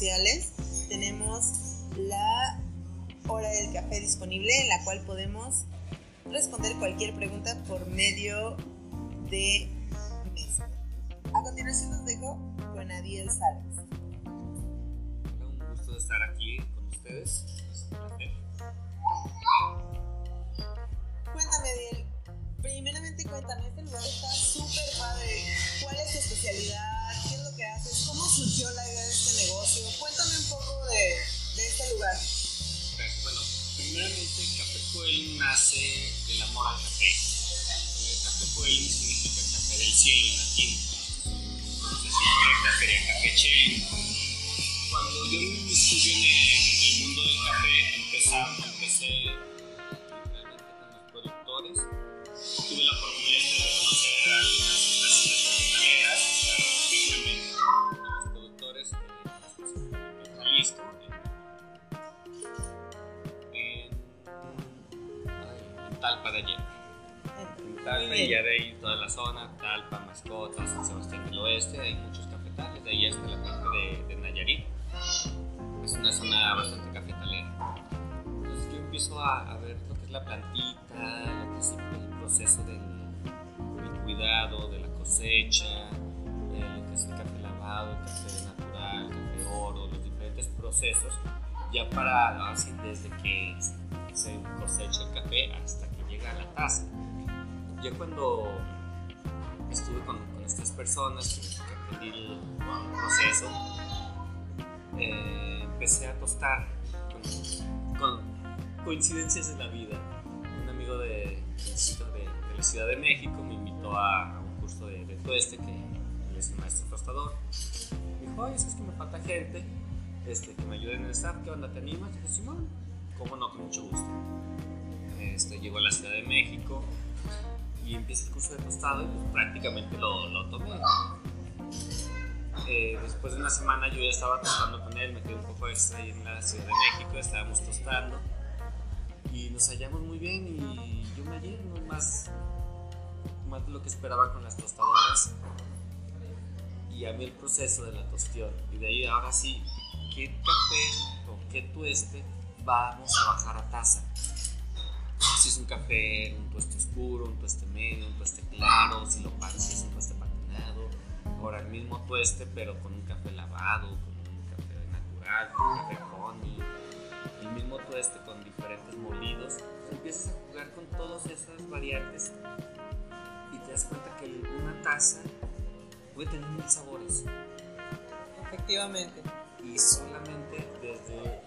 sociales. Tenemos la hora del café disponible en la cual podemos responder cualquier pregunta por medio de mesa. A continuación los dejo con Adiel Salas. Un gusto estar aquí con ustedes. Es un placer. Cuéntame, Adiel. Primeramente, cuéntame, este lugar está súper padre. ¿Cuál es tu especialidad? ¿Qué es lo que haces? ¿Cómo surgió la idea de este negocio? Cuéntame un poco de, este lugar. Bueno, primeramente Café Coelho nace del amor al café. Café Coelho significa café del cielo en latín. Entonces, en correcta sería café chelo. Cuando yo me estudio en el, mundo del café, empezaba, empecé literalmente con los productores. Talpa y ya de ahí toda la zona, Talpa, Mascotas, San Sebastián del Oeste, hay muchos cafetales, de ahí hasta la parte de, de Nayarit. Es una zona bastante cafetalera. Entonces yo empiezo a, a ver lo que es la plantita, lo que es el proceso del, del cuidado, de la cosecha, eh, lo que es el café lavado, el café natural, el café oro, los diferentes procesos, ya para, así desde que se cosecha el café hasta que llega a la taza. Ya cuando estuve con, estas personas que, aprendí el, el proceso, eh, empecé a tostar con, coincidencias de la vida. Un amigo de, de, de la Ciudad de México me invitó a, un curso de, de tueste, que es un maestro tostador. Me dijo, oye, es que me falta gente este, que me ayude en el staff, ¿qué onda? ¿Te animas? Dije, Simón, ¿cómo no? Con mucho gusto. Este, llego a la Ciudad de México y empieza el curso de tostado y pues, prácticamente lo, lo tomé. Eh, después de una semana yo ya estaba tostando con él, me quedé un poco extra ahí en la Ciudad de México, estábamos tostando y nos hallamos muy bien y yo me hallé no más, más de lo que esperaba con las tostadoras y a mí el proceso de la tostión y de ahí ahora sí, ¿qué café o qué tueste vamos a bajar a taza? Si es un café, un tueste oscuro, un tueste medio, un tueste claro, si lo pa- si es un tueste patinado, ahora el mismo tueste pero con un café lavado, con un café natural, con un café honey, el mismo tueste con diferentes molidos, empiezas a jugar con todas esas variantes y te das cuenta que una taza puede tener mil sabores Efectivamente. y solamente desde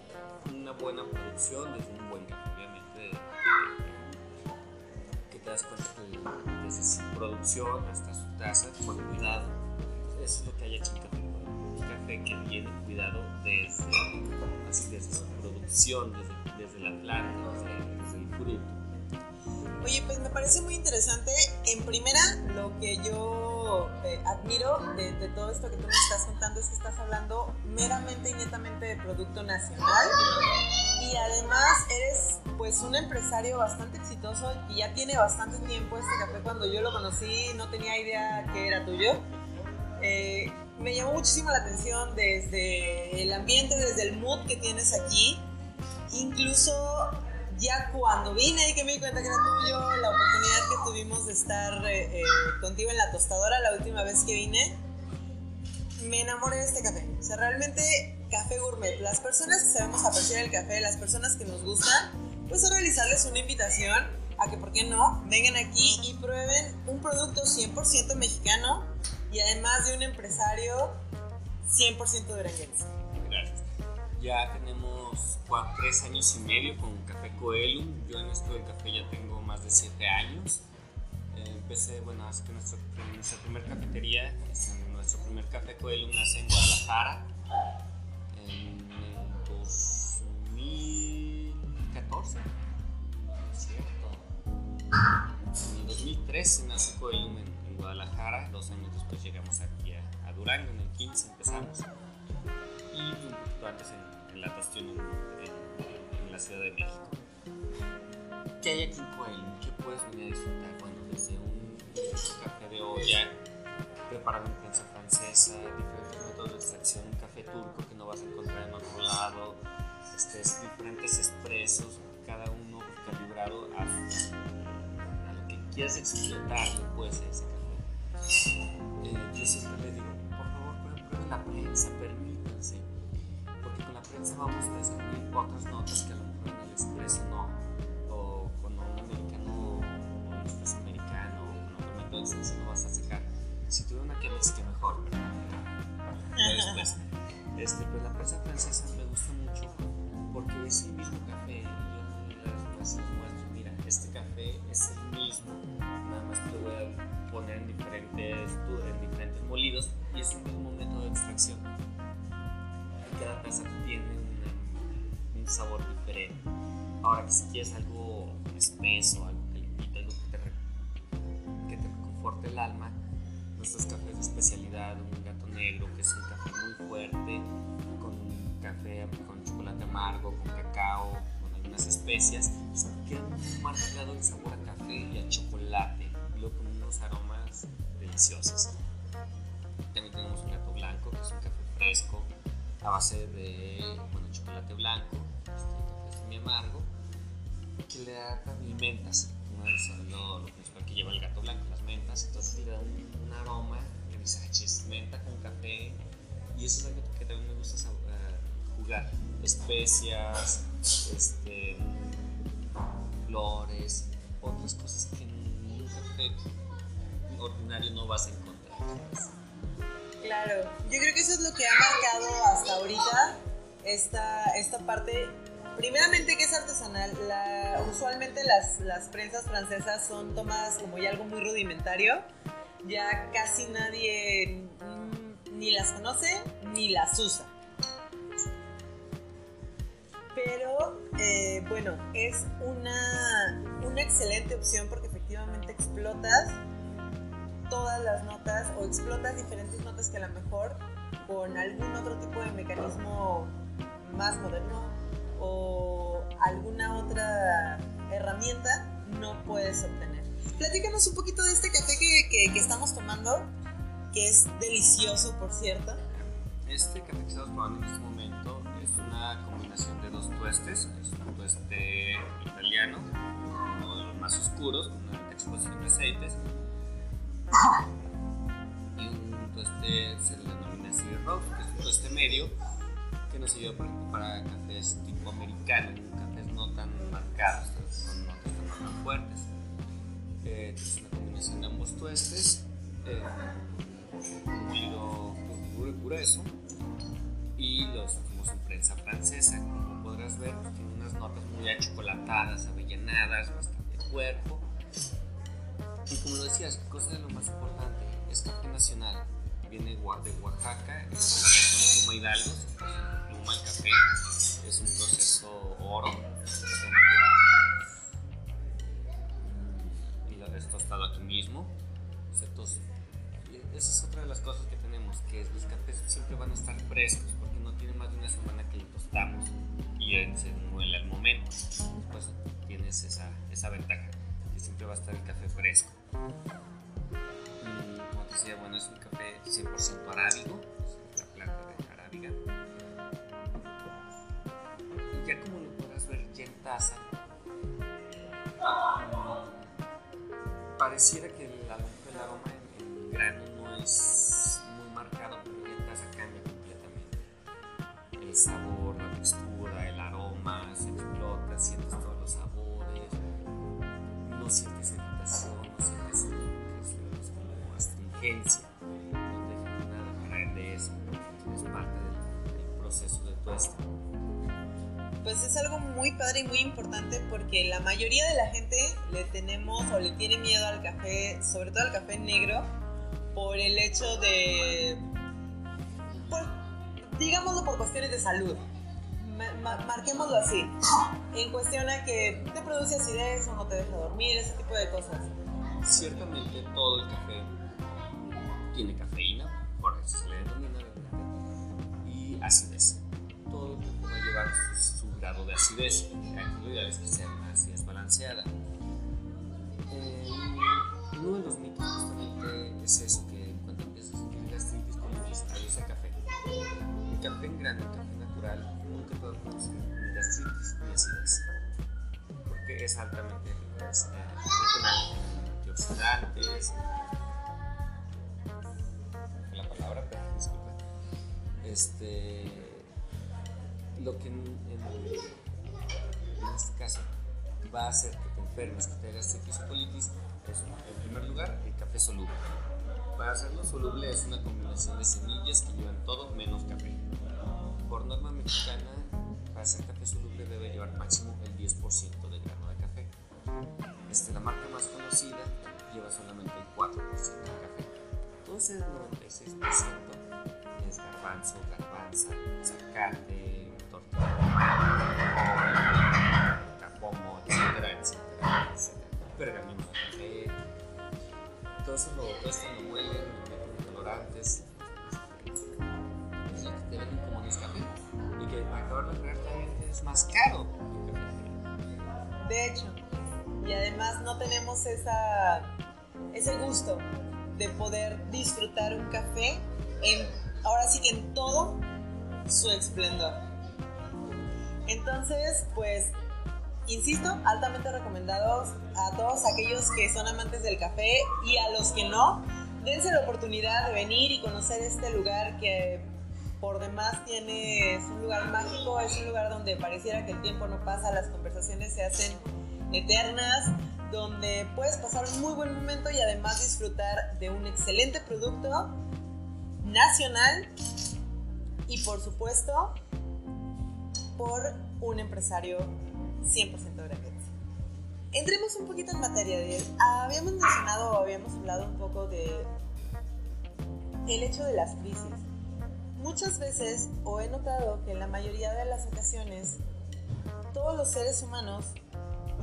una buena producción, desde un buen café, obviamente, te das desde su producción hasta su taza, con cuidado, eso es lo que hay hecho en. Un café que viene cuidado desde, así, desde su producción, desde, desde la planta, desde, desde el fruto. Oye, pues me parece muy interesante. En primera, lo que yo eh, admiro de, de todo esto que tú me estás contando es que estás hablando meramente y netamente de producto nacional. Y además eres pues un empresario bastante exitoso y ya tiene bastante tiempo este café. Cuando yo lo conocí no tenía idea que era tuyo. Eh, me llamó muchísimo la atención desde el ambiente, desde el mood que tienes aquí. Incluso ya cuando vine y que me di cuenta que era tuyo, la oportunidad que tuvimos de estar eh, eh, contigo en la tostadora la última vez que vine, me enamoré de este café. O sea, realmente café gourmet. Las personas que sabemos apreciar el café, las personas que nos gustan, pues a realizarles una invitación a que, ¿por qué no? Vengan aquí y prueben un producto 100% mexicano y además de un empresario 100% duranguense. Gracias. Ya tenemos cua- tres años y medio con Café Coelho. Yo en esto del café ya tengo más de siete años. Eh, empecé, bueno, hace que nuestro- nuestra primera cafetería, es- nuestro primer Café Coelho nace en Guadalajara 2003 nace Coilumen en Guadalajara, dos años después llegamos aquí a, a Durango, en el 15 empezamos y un poquito antes en, en la Tastión en, en, en, la Ciudad de México. ¿Qué hay aquí en Coilumen? ¿Qué puedes venir a disfrutar? Bueno, desde un, café de olla preparado en prensa francesa, diferentes métodos de extracción, un café turco que no vas a encontrar en otro lado, este, diferentes expresos, cada uno calibrado a a lo que quieras explotar, puede ser ese café. Eh, yo siempre le digo, por favor, prueben la prensa, permítanse, porque con la prensa vamos a descubrir otras notas que a lo mejor en el expreso no, o con un americano, o un expreso americano, o con otro método de extracción no vas a sacar. Si tuviera una que que mejor, ya después. Este, pues la prensa francesa me gusta mucho porque es el mismo café. Les muestro, mira, este café es el mismo, nada más que lo voy a poner en diferentes, en diferentes molidos y es el mismo método de extracción. Cada taza tiene un sabor diferente. Ahora que si quieres algo espeso, algo calentito, algo que te, que te conforte el alma, nuestros cafés de especialidad, un gato negro que es un café muy fuerte, café con chocolate amargo, con cacao, con algunas especias, queda muy marcado el sabor a café y a chocolate, luego con unos aromas deliciosos. También tenemos un gato blanco, que es un café fresco, a base de bueno, chocolate blanco, este café semi amargo, que le da también mentas, uno de lo, lo principal que lleva el gato blanco, las mentas, entonces le da un, aroma que dice, menta con café, y eso es algo que también me gusta saber especias, este, flores, otras cosas que en un café ordinario no vas a encontrar. Claro, yo creo que eso es lo que ha marcado hasta ahorita esta, esta parte primeramente que es artesanal. usualmente las, las, prensas francesas son tomadas como ya algo muy rudimentario. Ya casi nadie mm, ni las conoce ni las usa. Pero eh, bueno, es una, una excelente opción porque efectivamente explotas todas las notas o explotas diferentes notas que a lo mejor con algún otro tipo de mecanismo más moderno o alguna otra herramienta no puedes obtener. Platícanos un poquito de este café que, que, estamos tomando, que es delicioso, por cierto. Este café que estamos tomando en este momento es una combinación de dos tuestes. Es un tueste italiano, uno de los más oscuros, con una exposición de aceites. Y un tueste se le denomina City Roast, que es un tueste medio que nos ayuda para, para cafés tipo americano, cafés no tan marcados, con notas tan fuertes. Eh, es una combinación de ambos tuestes. Eh, un molido grueso y los prensa francesa. Como podrás ver, tiene unas notas muy achocolatadas, avellaнаdas, bastante cuerpo. Y como lo decías, cosa de lo más importante, es café nacional. Viene de Oaxaca, es la región Pluma Hidalgo, Pluma el café, es un proceso oro, café natural. Y esto ha estado aquí mismo. Entonces, esa es otra de las cosas que tenemos, que los cafés siempre van a estar frescos, tiene más de una semana que lo tostamos y se muele al momento. Pues tienes esa, esa ventaja, que siempre va a estar el café fresco. Como te decía, bueno, es un café 100% arábigo, es la planta de arábiga. Y ya como lo podrás ver ya en taza, pareciera que el, el aroma en, en grano no es es algo muy padre y muy importante porque la mayoría de la gente le tenemos o le tiene miedo al café, sobre todo al café negro, por el hecho de digámoslo por cuestiones de salud. marquémoslo así. En cuestión a que te produce acidez o no te deja dormir, ese tipo de cosas. Ciertamente todo el café tiene cafeína, por eso se le denomina y acidez. Todo el café va a llevar su, grado de acidez. Aquí lo ideal es que sea una acidez balanceada. Eh, uno de los mitos justamente es eso, que cuando empiezas a sentir gastritis, colitis, adiós al café. El café en grano, el café natural, nunca puede producir ni gastritis ni acidez. Porque es altamente eh, antioxidantes, la palabra, pero disculpa. Este, lo que en, en, este caso va a hacer que te enfermes, que te hagas gastritis o colitis, es en primer lugar el café soluble. Para hacerlo soluble es una combinación de semillas que llevan todo menos café. Por norma mexicana, para hacer café soluble debe llevar máximo el 10% de grano de café. Este, la marca más conocida lleva solamente el 4% de café. Entonces el 96% es garbanzo, garbanza, zacate, capomo, etcétera, etcétera, etcétera. Pergamino café. Todo eso lo, todo esto lo muelen, lo meten colorantes. Es lo que te venden como Nescafé. Y que para acabar de crear también es más caro que el café. De hecho, y además no tenemos esa, ese gusto de poder disfrutar un café en, ahora sí que en todo su esplendor. Entonces, pues, insisto, altamente recomendados a todos aquellos que son amantes del café y a los que no, dense la oportunidad de venir y conocer este lugar que por demás tiene, un lugar mágico, es un lugar donde pareciera que el tiempo no pasa, las conversaciones se hacen eternas, donde puedes pasar un muy buen momento y además disfrutar de un excelente producto nacional y por supuesto por un empresario 100% gratis. Entremos un poquito en materia de habíamos mencionado o habíamos hablado un poco de el hecho de las crisis. Muchas veces o he notado que en la mayoría de las ocasiones todos los seres humanos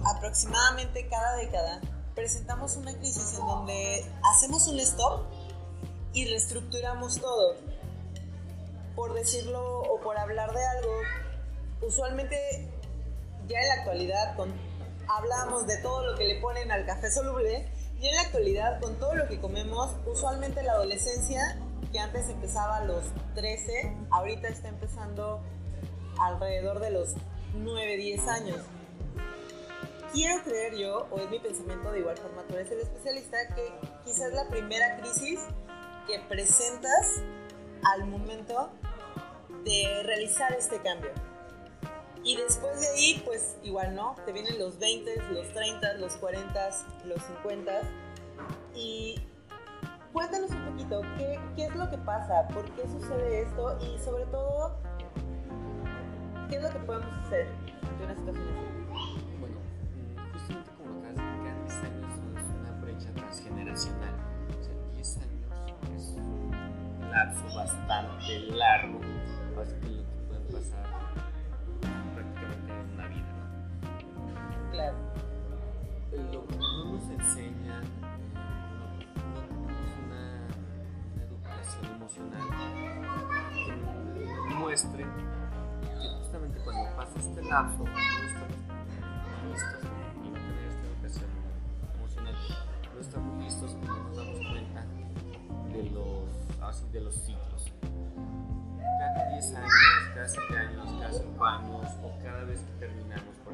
aproximadamente cada década presentamos una crisis en donde hacemos un stop y reestructuramos todo. Por decirlo o por hablar de algo, usualmente ya en la actualidad con, hablamos de todo lo que le ponen al café soluble y en la actualidad con todo lo que comemos, usualmente la adolescencia, que antes empezaba a los 13, ahorita está empezando alrededor de los 9, 10 años quiero creer yo, o es mi pensamiento de igual forma, tú eres el especialista, que quizás la primera crisis que presentas al momento de realizar este cambio. Y después de ahí, pues igual no, te vienen los 20, los 30, los 40, los 50. Y cuéntanos un poquito, ¿qué, qué es lo que pasa? ¿Por qué sucede esto? Y sobre todo, ¿qué es lo que podemos hacer ante una situación así? transgeneracional. O sea, 10 años es un lapso bastante largo. Claro. Lo que no nos enseña, eh, no, educación emocional que muestre que justamente cuando pasa este lapso, no estamos listos estamos listos cuando nos damos cuenta de los, de los ciclos. Cada 10 años, cada 7 años, cada 5 años, o cada vez que terminamos, por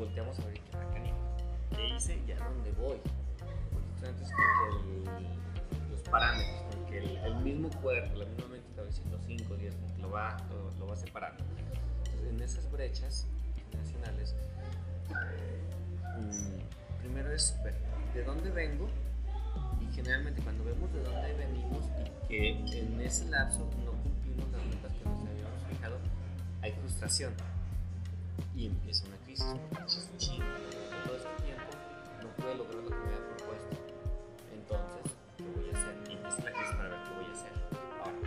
volteamos a ver qué, qué hice y a dónde voy. Porque antes que los parámetros que el, mismo cuerpo, la misma mente está diciendo 5, 10, lo va, lo, va separando. Entonces, en esas brechas generacionales, mm, primero es ver de dónde vengo y generalmente cuando vemos de dónde venimos y que en ese lapso no cumplimos las metas que nos habíamos fijado, hay frustración y empieza una sacrificios, porque en todo este tiempo no pude lograr lo que me había propuesto. Entonces, ¿qué voy a hacer? Y empecé la crisis para ver qué voy a hacer. Ahora,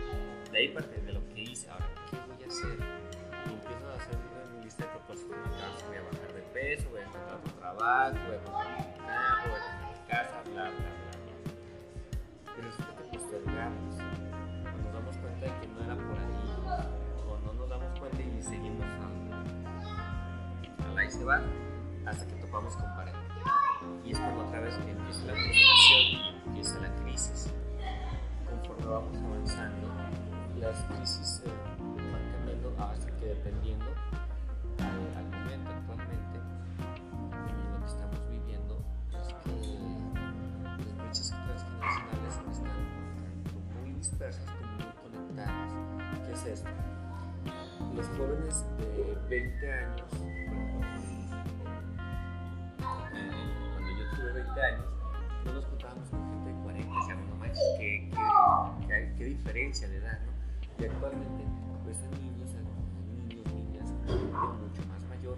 de ahí parte de lo que hice, ahora, ¿qué voy a hacer? Y empiezo a hacer mi lista de propósitos en mi casa. Voy a bajar de peso, voy a encontrar otro trabajo, voy a comprar un carro, voy a tener casa, bla, bla, bla, bla. Y resulta que postergamos se va, hasta que topamos con pared. Y es cuando otra vez empieza la frustración y empieza la crisis. Conforme vamos avanzando, las crisis eh, van cambiando hasta que dependiendo al, al momento actualmente, eh, lo que estamos viviendo es que las brechas transgeneracionales están muy dispersas muy conectadas. ¿Qué es esto? Los jóvenes de 20 años, años, no nos juntábamos con gente de 40, decíamos, no manches, qué, qué, qué, diferencia de edad, ¿no? Y actualmente ves a niños, niños, niñas, mucho más mayor,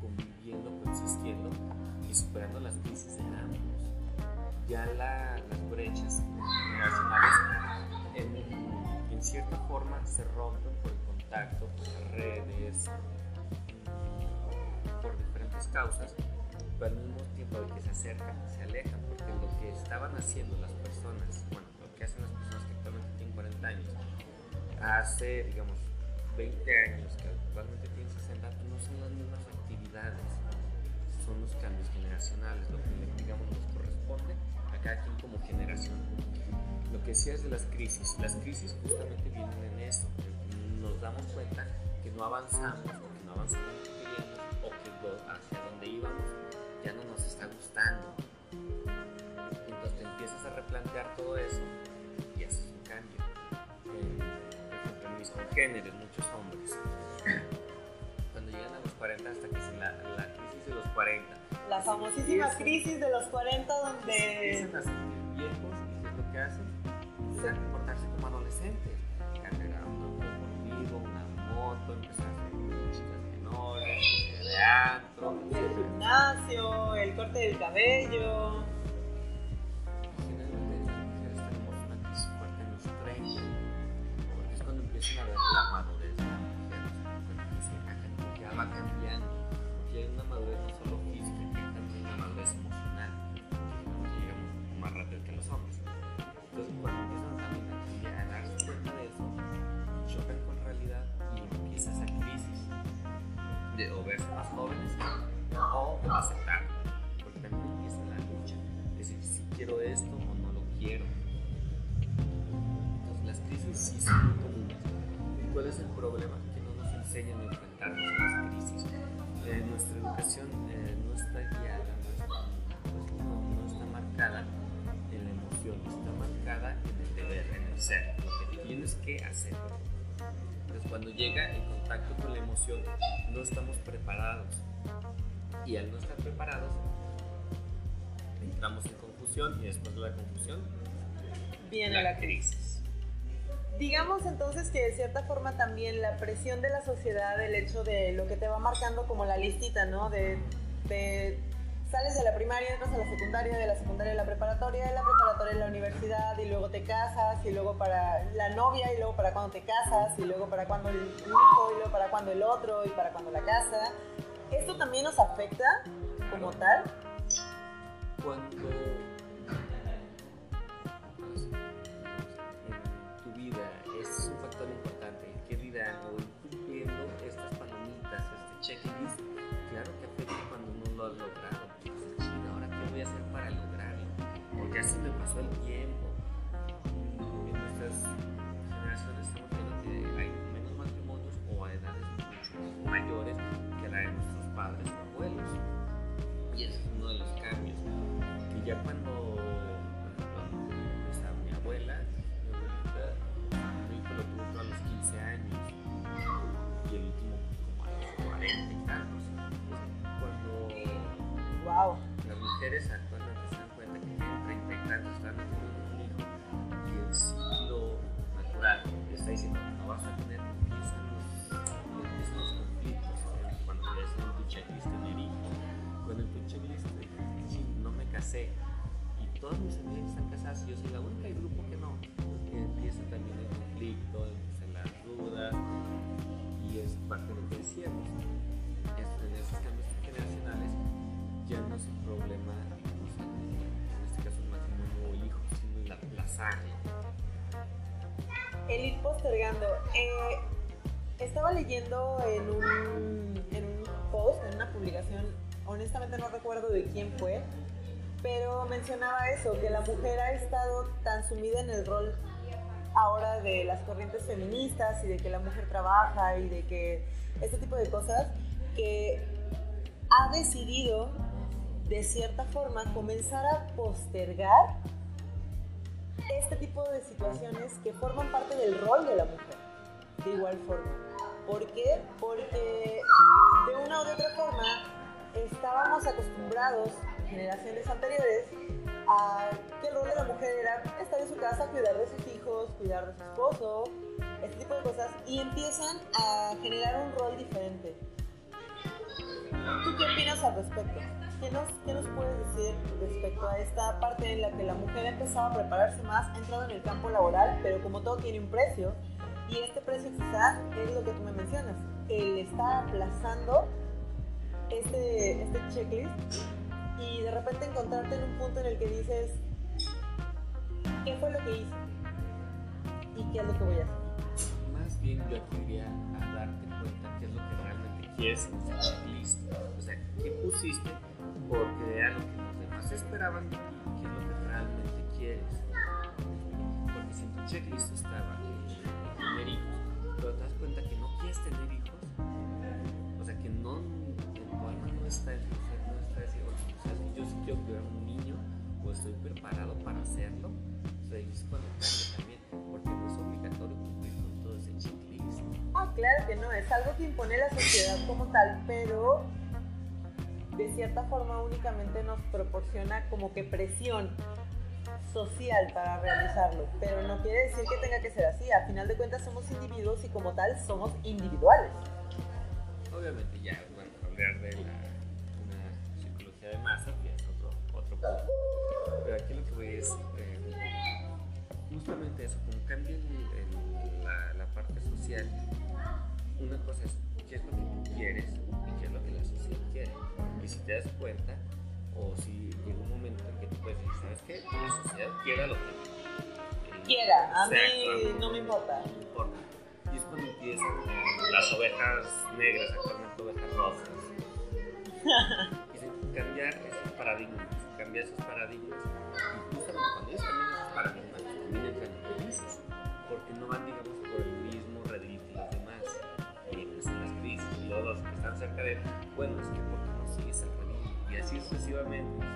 conviviendo, coexistiendo y superando las crisis de ambos. Ya la, las brechas generacionales en, en cierta forma se rompen por el contacto, por las redes, por diferentes causas, pero al mismo tiempo que se acercan, se alejan, porque lo que estaban haciendo las personas, bueno, lo que hacen las personas que actualmente tienen 40 años, hace, digamos, 20 años, que actualmente tienen 60, no son las mismas actividades, son los cambios generacionales, lo que digamos nos corresponde a cada quien como generación. Lo que decías de las crisis, las crisis justamente vienen en eso, nos damos cuenta que no avanzamos o que no avanzamos o que hacia donde íbamos ya no nos está gustando. Entonces te empiezas a replantear todo eso y haces un cambio. Eh, por ejemplo, mis congéneres, muchos hombres, cuando llegan a los 40 hasta que es la, la crisis de los 40. La famosísima empiezan- crisis de los 40 se donde... empiezan a sentir viejos y ¿qué es lo que hacen? Empiezan a comportarse como adolescentes. Cargar un auto deportivo, una moto, empezar a antro, El gimnasio, el corte del cabello. Generalmente las mujeres tenemos una crisis fuerte en los 30, porque es cuando empiezan a ver la madurez de la mujer, porque ya va cambiando, porque hay una madurez de o verse más jóvenes o aceptar, porque también empieza la lucha, decir si quiero esto o no lo quiero. Entonces las crisis sí son muy comunes. ¿Y ¿Cuál es el problema? Que no nos enseñan a enfrentarnos a las crisis. Eh, nuestra educación eh, no está guiada, no, no está marcada en la emoción, está marcada en el deber, en el ser, lo que tienes que hacer. Entonces cuando llega el contacto con la emoción, no estamos preparados. Y al no estar preparados, entramos en confusión y después de la confusión, Viene la crisis. Digamos entonces que de cierta forma también la presión de la sociedad, el hecho de lo que te va marcando como la listita, ¿no? De, de- sales de la primaria, entras a la secundaria, de la secundaria a la preparatoria, de la preparatoria a la universidad y luego te casas y luego para la novia y luego para cuando te casas y luego para cuando el hijo y luego para cuando el otro y para cuando la casa. ¿Esto también nos afecta como tal? cuando ya El ir postergando. Eh, estaba leyendo en un, en un post, en una publicación, honestamente no recuerdo de quién fue, pero mencionaba eso, que la mujer ha estado tan sumida en el rol ahora de las corrientes feministas y de que la mujer trabaja y de que este tipo de cosas, que ha decidido de cierta forma comenzar a postergar este tipo de situaciones que forman parte del rol de la mujer, de igual forma. ¿Por qué? Porque de una u otra forma estábamos acostumbrados, generaciones anteriores, a que el rol de la mujer era estar en su casa, cuidar de sus hijos, cuidar de su esposo, este tipo de cosas, y empiezan a generar un rol diferente. ¿Tú qué opinas al respecto? ¿Qué nos, ¿Qué nos puedes decir respecto a esta parte en la que la mujer ha empezado a prepararse más, ha entrado en el campo laboral, pero como todo tiene un precio, y este precio quizás es lo que tú me mencionas, el estar aplazando este, este checklist y de repente encontrarte en un punto en el que dices, ¿qué fue lo que hice? ¿Y qué es lo que voy a hacer? Más bien yo aquí iría a darte cuenta qué es lo que realmente quieres en ese checklist. O sea, ¿qué pusiste? Porque era lo que los demás esperaban qué es lo que realmente quieres. Porque si en tu checklist estaba tener hijos, pero te das cuenta que no quieres tener hijos, o sea, que no, en tu alma no está en no está decir, o sea, si yo sí quiero cuidar un niño, o estoy preparado para hacerlo, o sea, es cuando cambia también, porque no es obligatorio cumplir con todo ese checklist. Ah, claro que no, es algo que impone la sociedad como tal, pero de cierta forma únicamente nos proporciona como que presión social para realizarlo, pero no quiere decir que tenga que ser así, a final de cuentas somos individuos y como tal somos individuales. Obviamente ya, bueno, hablar de la, una psicología de masa, que es otro, otro punto. Pero aquí lo que voy es eh, justamente eso, como cambia el- la, la parte social, una cosa es qué es lo que tú quieres si te das cuenta, o si llega un momento en que tú puedes decir, ¿sabes qué? La sociedad quiera lo que Quiera, a mí no me importa. no importa. Y es cuando empiezan las ovejas negras, actualmente ovejas rojas. Dicen cambiar esos paradigmas, cambiar esos paradigmas. Y justamente cuando ellos cambian esos paradigmas, también entran en crisis. Porque no van, digamos, por el mismo redil que los demás. Y empiezan las crisis. Y luego los que están cerca de bueno, es que ¿por Y así sucesivamente.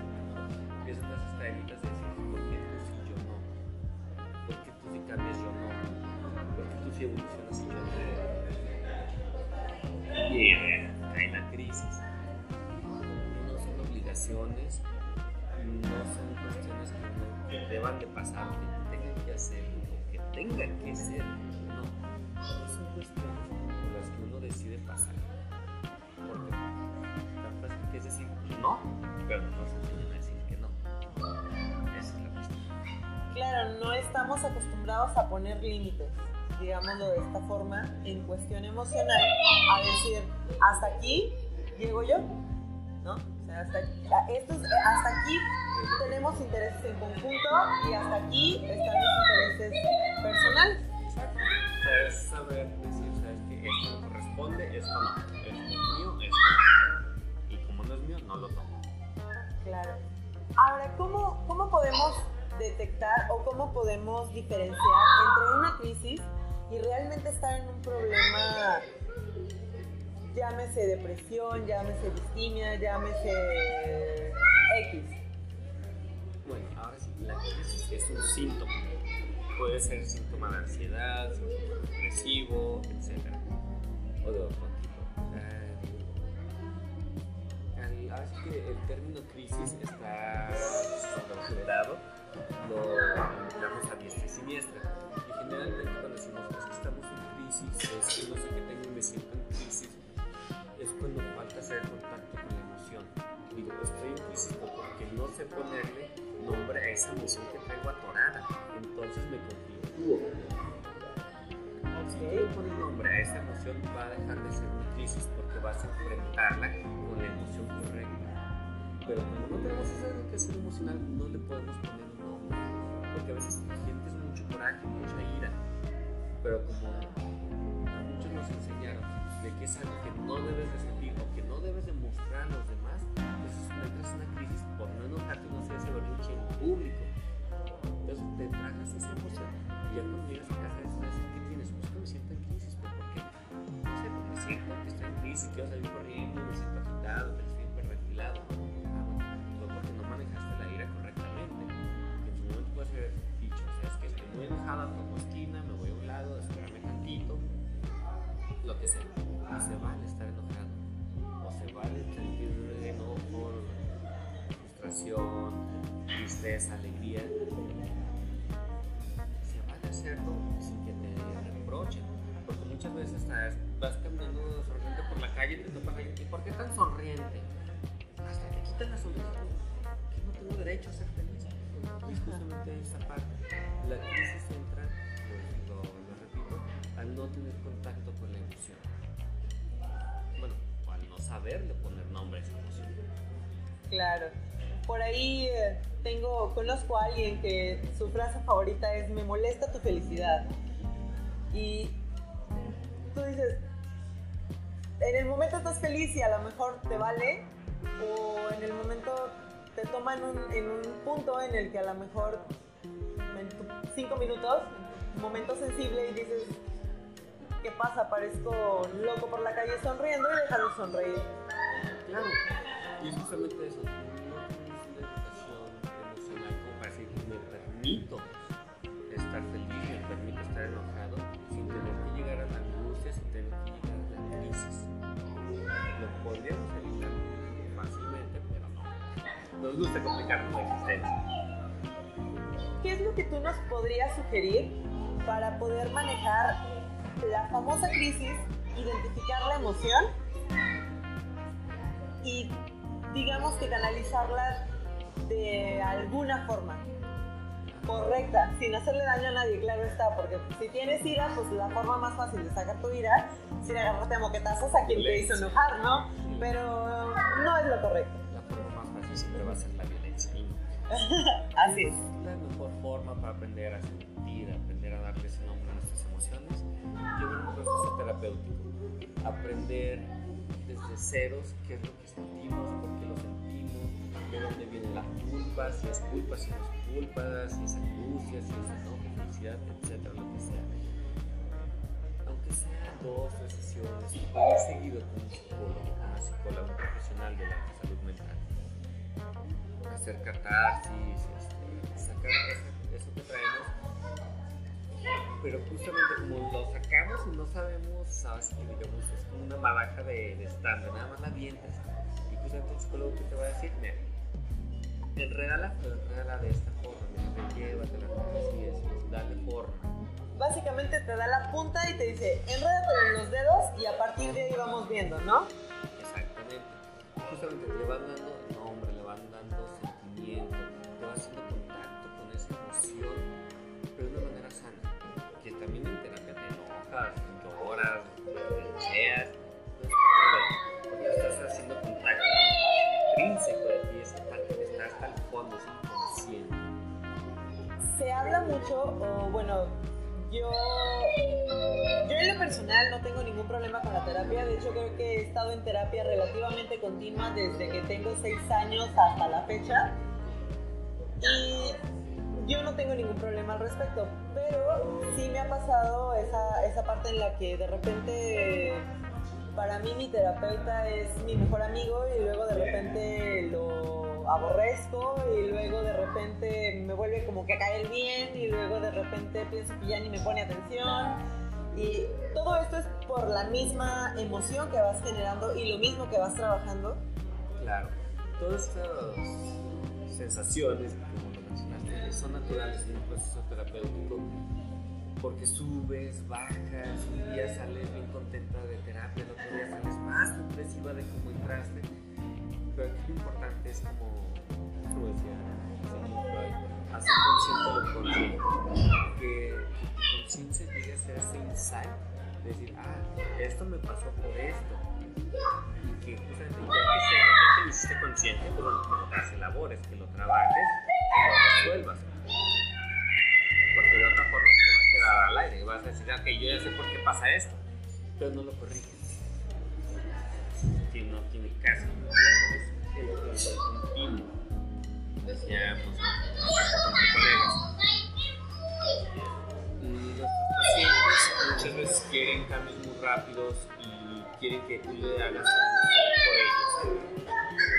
Empiezan esas cadenitas de decir, ¿por qué tú sí, yo no? ¿Por qué tú sí cambias, yo no? porque tú sí evolucionas y yo no. Y eh, cae la crisis. No son obligaciones, no son cuestiones que, deban de pasar, que tengan que hacer, o que tengan que ser. No, son cuestiones por las que uno decide pasar. Porque es decir no, pero no se a decir que no. Esa es la cuestión. Claro, no estamos acostumbrados a poner límites, digámoslo de esta forma, en cuestión emocional, a decir, hasta aquí llego yo, ¿no? O sea, hasta, a- esto es- hasta aquí tenemos intereses en conjunto y hasta aquí están los intereses personales. O sea, es saber decir, sabes que esto me corresponde, esto no, Ahora, ¿cómo, ¿cómo podemos detectar o cómo podemos diferenciar entre una crisis y realmente estar en un problema, llámese depresión, llámese distimia, llámese X? Bueno, ahora sí, la crisis es un síntoma. Puede ser síntoma de ansiedad, depresivo, etc. O de otro Ahora sí que el término crisis está considerado, lo empleamos a diestra y siniestra. Y generalmente cuando decimos "Es que estamos en crisis, es que no sé qué tengo, me siento en crisis, es cuando falta hacer contacto con la emoción. Digo, estoy en crisis porque no sé ponerle nombre a esa emoción que traigo atorada. Entonces me conflictúo. Si tú pones nombre a esa emoción, va a dejar de ser una crisis porque vas a enfrentarla con la emoción correcta. Pero como no tenemos esa educación emocional, no le podemos poner un nombre. Porque a veces sientes mucho coraje, mucha ira. Pero como a muchos nos enseñaron de que es algo que no debes de sentir o que no debes de mostrar a los demás, que estoy en crisis, quiero salir corriendo, me siento agitado, me siento bueno, fue porque no manejaste la ira correctamente. Que en su momento puedes haber dicho, o sea, es que estoy muy enojada, tomo esquina, me voy a un lado, espérame tantito, lo que sea. Y se vale estar enojado, o se vale sentir enojo, frustración, tristeza, alegría. Derecho a ser feliz. Y es justamente esa parte. La crisis entra, pues, lo, lo repito, al no tener contacto con la emoción. Bueno, o al no saberle poner nombre a esa emoción. Claro. Por ahí eh, tengo, conozco a alguien que su frase favorita es me molesta tu felicidad. Y tú dices, en el momento estás feliz y a lo mejor te vale, o en el momento en un, en un punto en el que a lo mejor en cinco minutos, momento sensible y dices, ¿qué pasa? Parezco loco por la calle sonriendo y dejar de sonreír. Claro, y es justamente eso. Nos gusta complicarnos la existencia. ¿Qué es lo que tú nos podrías sugerir para poder manejar la famosa crisis, identificar la emoción y digamos que canalizarla de alguna forma correcta, sin hacerle daño a nadie, claro está, porque si tienes ira, pues la forma más fácil de sacar tu ira es ir a agarrarte a moquetazos a quien te hizo enojar, ¿no? Pero no es lo correcto. Fácil siempre va a ser la violencia. y no. Así es. La mejor forma para aprender a sentir, aprender a darle ese nombre a nuestras emociones, llevar un proceso terapéutico. Aprender desde ceros qué es lo que sentimos, por qué lo sentimos, de dónde viene la culpa, si es culpa, si no es culpa, si es angustia, si es enojo, felicidad, etcétera, lo que sea. Aunque sean dos, tres sesiones, seguido con un psicólogo, una psicóloga, un profesional de la salud mental hacer catarsis, este, sacar eso, eso que traemos. Pero justamente como lo sacamos y no sabemos, sabes que digamos es como una baraja de, de estándar, nada más la avientas. Y justamente el psicólogo que te va a decir, mira, enrédala, pero enrédala de esta forma, mira, llévatela, así es, dale forma. Básicamente te da la punta y te dice, enrédatelo en los dedos y a partir de ahí vamos viendo, ¿no? Exactamente. Justamente le van dando Se habla mucho, o bueno, yo, yo en lo personal no tengo ningún problema con la terapia, de hecho creo que he estado en terapia relativamente continua desde que tengo 6 años hasta la fecha. Y yo no tengo ningún problema al respecto, pero sí me ha pasado esa, esa parte en la que de repente para mí mi terapeuta es mi mejor amigo y luego de repente lo aborrezco y luego de repente me vuelve como que a caer bien y luego de repente pienso que ya ni me pone atención y todo esto es por la misma emoción que vas generando y lo mismo que vas trabajando. Claro, todas estas sensaciones, como lo mencionaste, son naturales en un proceso terapéutico porque subes, bajas, un día sales bien contenta de terapia, el otro día sales más depresiva de cómo entraste. Pero aquí lo importante es como, como decía hacer consciente lo consciente, que tu conciencia llegue a ser ese insight, de decir, ah, esto me pasó por esto, y que justamente ya que lo hiciste consciente, pues bueno, que lo elabores, que lo trabajes, que lo resuelvas. Porque de otra forma te va a quedar al aire y vas a decir, ok, yo ya sé por qué pasa esto, pero no lo corriges. Que no tiene caso. Con tus colegas. Pacientes muchas veces quieren cambios muy rápidos y quieren que tú le hagas por ellos.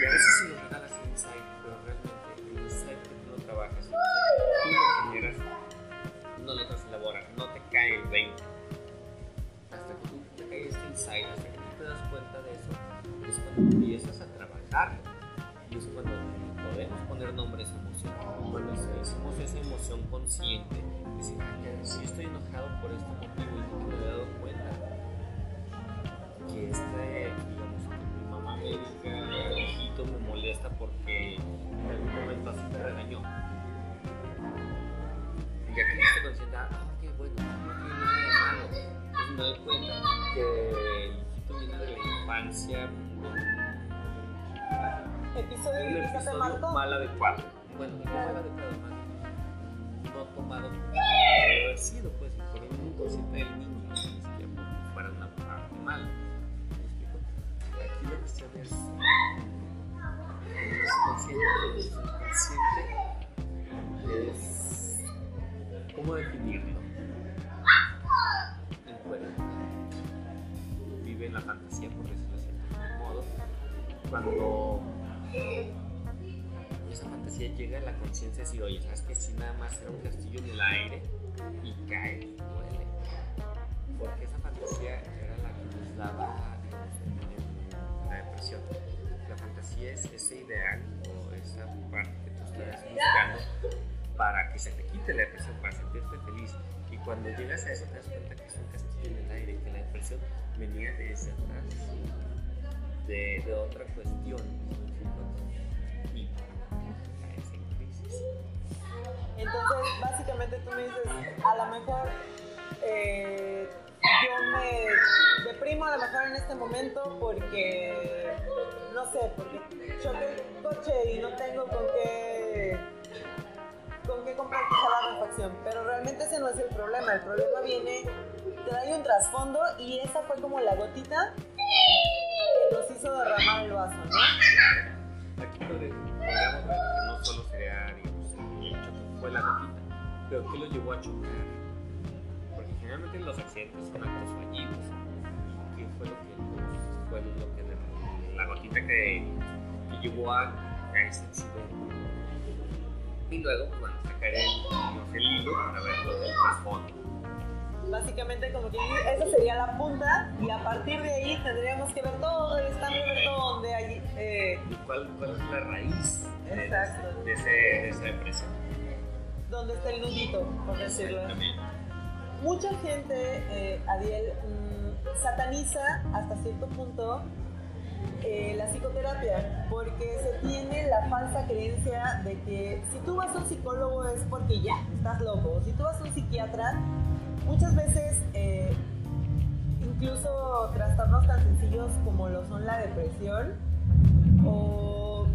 Y a veces si lo regalas el insight, pero realmente el insight que tú no trabajas, tú no generas, no lo te elaboras, no te cae el 20. Hasta que tú te cae este insight, hasta que tú te das cuenta de eso, es cuando empiezas a trabajarlo. Cuando podemos poner nombre a esa emoción. Cuando hicimos esa emoción consciente, decir, si estoy enojado por este motivo y no me he dado cuenta que este, digamos, mi mamá me diga, hijito, me molesta porque en algún momento así me regañó. Ya que estoy consciente, ah, ok, bueno, no tiene nada de malo. Entonces me doy cuenta que el hijito viene de la infancia Episodio un que quizá te episodio marcó. mal adecuado. Bueno, no mal adecuado, mal. No tomado debe haber sido, pues, por un inconsciente del niño, ni siquiera porque fuera una parte mala. ¿Me explico? Aquí la cuestión es. El subconsciente, el subconsciente es. ¿Cómo definirlo? En fuera. Vive en la fantasía, por decirlo así, de algún modo. Cuando esa fantasía llega a la conciencia de decir, oye, ¿sabes que Si nada más era un castillo en el aire y cae, duele. Porque esa fantasía era la que nos daba, en la depresión. La fantasía es ese ideal o esa parte que tú estás buscando para que se te quite la depresión, para sentirte feliz. Y cuando llegas a eso te das cuenta que es un castillo en el aire, que la depresión venía de, de otra cuestión. Entonces, básicamente tú me dices, a lo mejor eh, yo me deprimo a lo mejor en este momento porque, no sé, porque choqué el coche y no tengo con qué, con qué comprar la refacción. Pero realmente ese no es el problema, el problema viene, trae un trasfondo y esa fue como la gotita que nos hizo derramar el vaso, ¿no? Aquí ver que no solo sería, digamos, el hecho que fue la gotita, pero ¿qué lo llevó a chocar? Porque generalmente los accidentes son actos fallidos. ¿Y qué fue lo que, fue lo que la gotita que, que llevó a, a ese accidente? Y luego, bueno, sacar el, el hilo para ver lo del trasfondo. Básicamente como que esa sería la punta y a partir de ahí tendríamos que ver todo el estambre, ver todo donde hay... eh, ¿Y cuál, cuál es la raíz Exacto. de, ese, de esa depresión? donde está el nudito, por decirlo. Mucha gente, eh, Adiel, mm, sataniza hasta cierto punto eh, la psicoterapia porque se tiene la falsa creencia de que si tú vas a un psicólogo es porque ya estás loco. Si tú vas a un psiquiatra, muchas veces eh, incluso trastornos tan sencillos como lo son la depresión o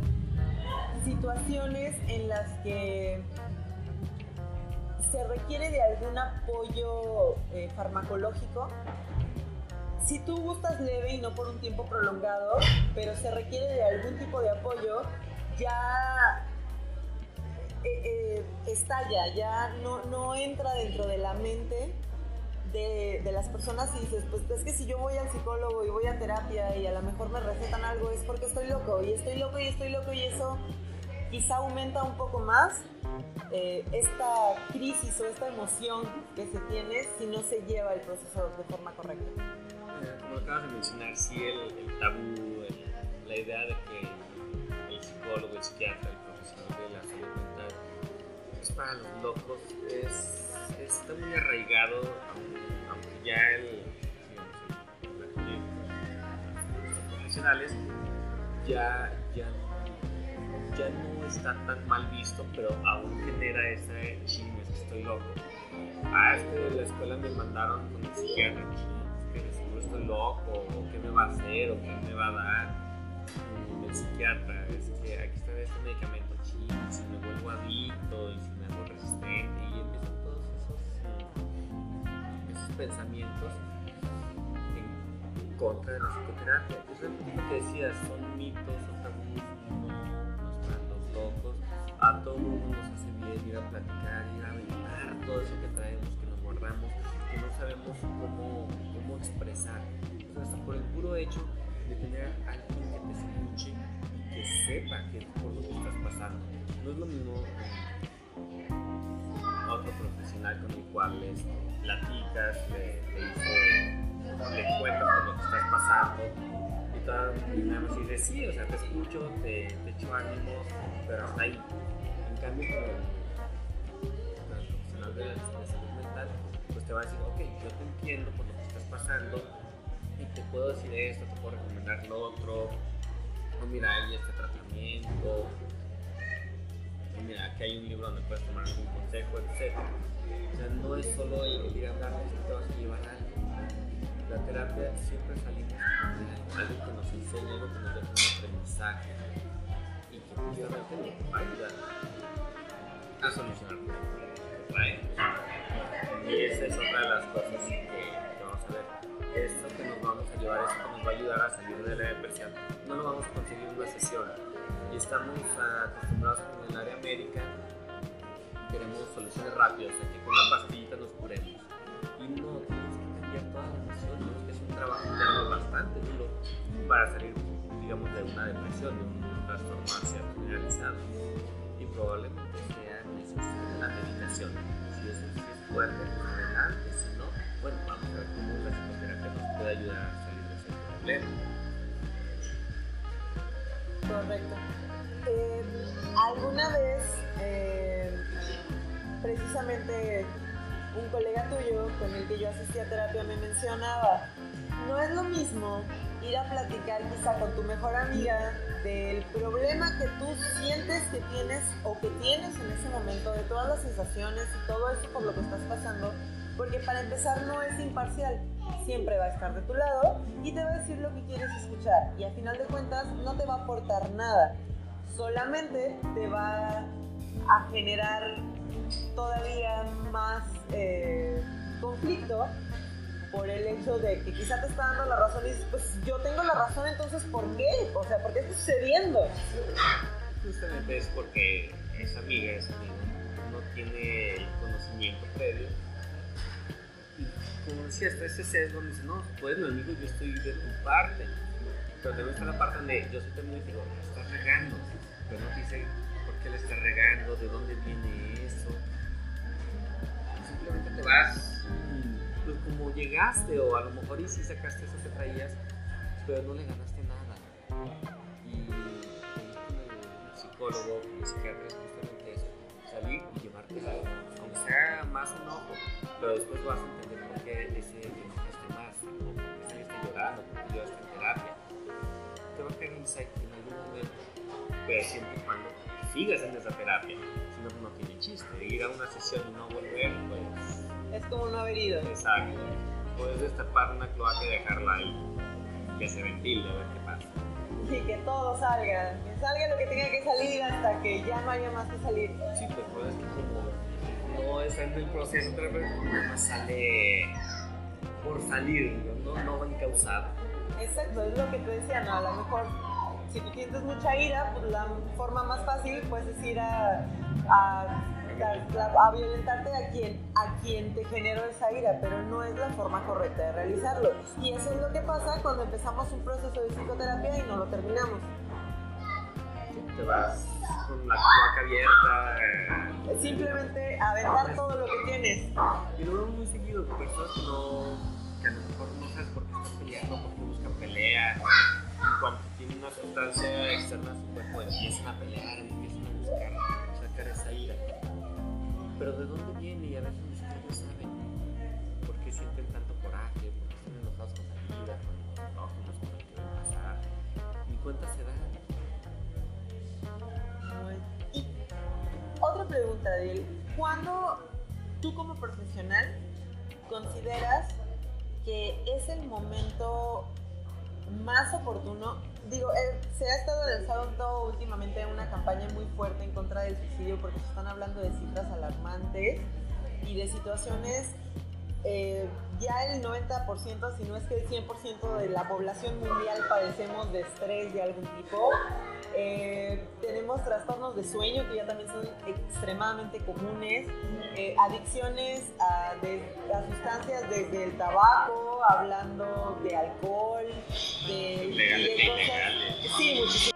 situaciones en las que se requiere de algún apoyo eh, farmacológico. Si tú gustas leve y no por un tiempo prolongado, pero se requiere de algún tipo de apoyo, ya eh, eh, estalla, ya no, no entra dentro de la mente de, de las personas y dices, pues es que si yo voy al psicólogo y voy a terapia y a lo mejor me recetan algo es porque estoy loco y estoy loco y estoy loco y eso quizá aumenta un poco más eh, esta crisis o esta emoción que se tiene si no se lleva el proceso de forma correcta. Eh, Como acabas de mencionar, sí, el, el tabú, el- la idea de que el psicólogo, el psiquiatra, el para los locos, es, está muy arraigado, aunque, ya el, los profesionales ya, ya, ya no está tan mal visto, pero aún genera ese chisme, es que estoy loco. Ah, es de la escuela me mandaron con el psiquiatra, que seguro estoy loco, o qué me va a hacer, o qué me va a dar. El psiquiatra, es que aquí está este medicamento chido, si me vuelvo adicto y si me hago resistente y empiezan todos esos, esos pensamientos en contra de la psicoterapia. Entonces, lo que decías, son mitos, son tabús, no, no están los locos, a todo mundo nos hace bien ir a platicar, ir a aventar todo eso que traemos, que nos guardamos, que no sabemos cómo, cómo expresar. Entonces, hasta por el puro hecho de tener a alguien que te escuche y que sepa que por lo que estás pasando. No es lo mismo otro profesional con el cual les platicas, le, le, le cuentas por lo que estás pasando y, todo, y nada más dice sí, o sea, te escucho, te, echo ánimos, pero ahí. En cambio, con el, profesional de, de salud mental, pues te va a decir, ok, yo te entiendo por lo que estás pasando, te puedo decir esto, te puedo recomendar lo otro, o mira, hay este tratamiento, o mira, aquí hay un libro donde puedes tomar algún consejo, etc. O sea, no es solo el ir a hablar, es que te vas a llevar algo. La terapia siempre salimos de algo que nos enseña, algo que nos deja un aprendizaje y que efectivamente nos va a ayudar a solucionar problemas. Y esa es otra de las cosas que, que vamos a ver esto que nos vamos a llevar, esto que nos va a ayudar a salir de la depresión, no lo vamos a conseguir en una sesión. Y estamos acostumbrados en el área médica, queremos soluciones rápidas, que con una pastillita nos curemos. Y no, tenemos que cambiar toda la emoción, que es un trabajo interno bastante duro para salir, digamos, de una depresión, de un trastorno ansiedad generalizado. Y probablemente sea necesaria la medicación. Si eso sí es fuerte, colega tuyo con el que yo asistí a terapia me mencionaba, no es lo mismo ir a platicar quizá con tu mejor amiga del problema que tú sientes que tienes o que tienes en ese momento, de todas las sensaciones y todo eso por lo que estás pasando, porque para empezar no es imparcial, siempre va a estar de tu lado y te va a decir lo que quieres escuchar y al final de cuentas no te va a aportar nada, solamente te va a generar todavía más eh, conflicto por el hecho de que quizá te está dando la razón y dices, pues yo tengo la razón, entonces ¿por qué? O sea, ¿por qué está sucediendo? Justamente es porque esa amiga, ese amigo, no tiene el conocimiento previo. Y como decía, está ese sesgo donde dice, no, tú eres mi amigo, yo estoy de tu parte. Pero también está la parte donde yo soy también digo, la estás regando. Pero no dice por qué le estás regando, de dónde viene pues como llegaste o a lo mejor y sí sacaste eso que traías, pero no le ganaste nada. Y el psicólogo, el psiquiatra es justamente eso, salir y llevarte algo, aunque sea más enojo, pero después vas a entender por qué ese enojaste más, por qué saliste llorando, por qué lloraste en terapia. Te va a caer insight en algún momento, pero siempre y cuando sigas en esa terapia, si no, no tiene chiste. Ir a una sesión y no volver, pues Es como no haber ido. Exacto. Puedes destapar una cloaca y dejarla ahí. Que se ventile, a ver qué pasa. Y que todo salga, que salga lo que tenga que salir hasta que ya no haya más que salir. Sí, pues pero es que como no está en el proceso, pero nada más sale por salir, no, no va encausado. Exacto, es lo que te decía, ¿no? A lo mejor si tú sientes mucha ira, pues la forma más fácil pues es ir a, a, a- a violentarte a quien, a quien te generó esa ira, pero no es la forma correcta de realizarlo. Y eso es lo que pasa cuando empezamos un proceso de psicoterapia y no lo terminamos. Te vas con la cloaca abierta. eh, Simplemente aventar todo lo que tienes. Y lo veo muy seguido, personas que no, que a lo mejor no sabes por qué están peleando, por qué buscan pelea. En cuanto tienen una sustancia externa a su cuerpo, empiezan a pelear, empiezan a buscar sacar esa ira. Pero ¿de dónde viene? Y a veces ni siquiera saben por qué sienten tanto coraje, por qué están enojados con la vida, con los prójimos, con lo que va a pasar. Ni cuenta se dan. Y otra pregunta, Adil. ¿Cuándo tú como profesional consideras que es el momento más oportuno, digo, eh, se ha estado lanzando últimamente una campaña muy fuerte en contra del suicidio porque se están hablando de cifras alarmantes y de situaciones eh, ya el 90%, si no es que el 100% de la población mundial padecemos de estrés de algún tipo. Eh, tenemos trastornos de sueño que ya también son extremadamente comunes, eh, adicciones a, sustancias desde el tabaco, hablando de alcohol, de, de cosas, sí,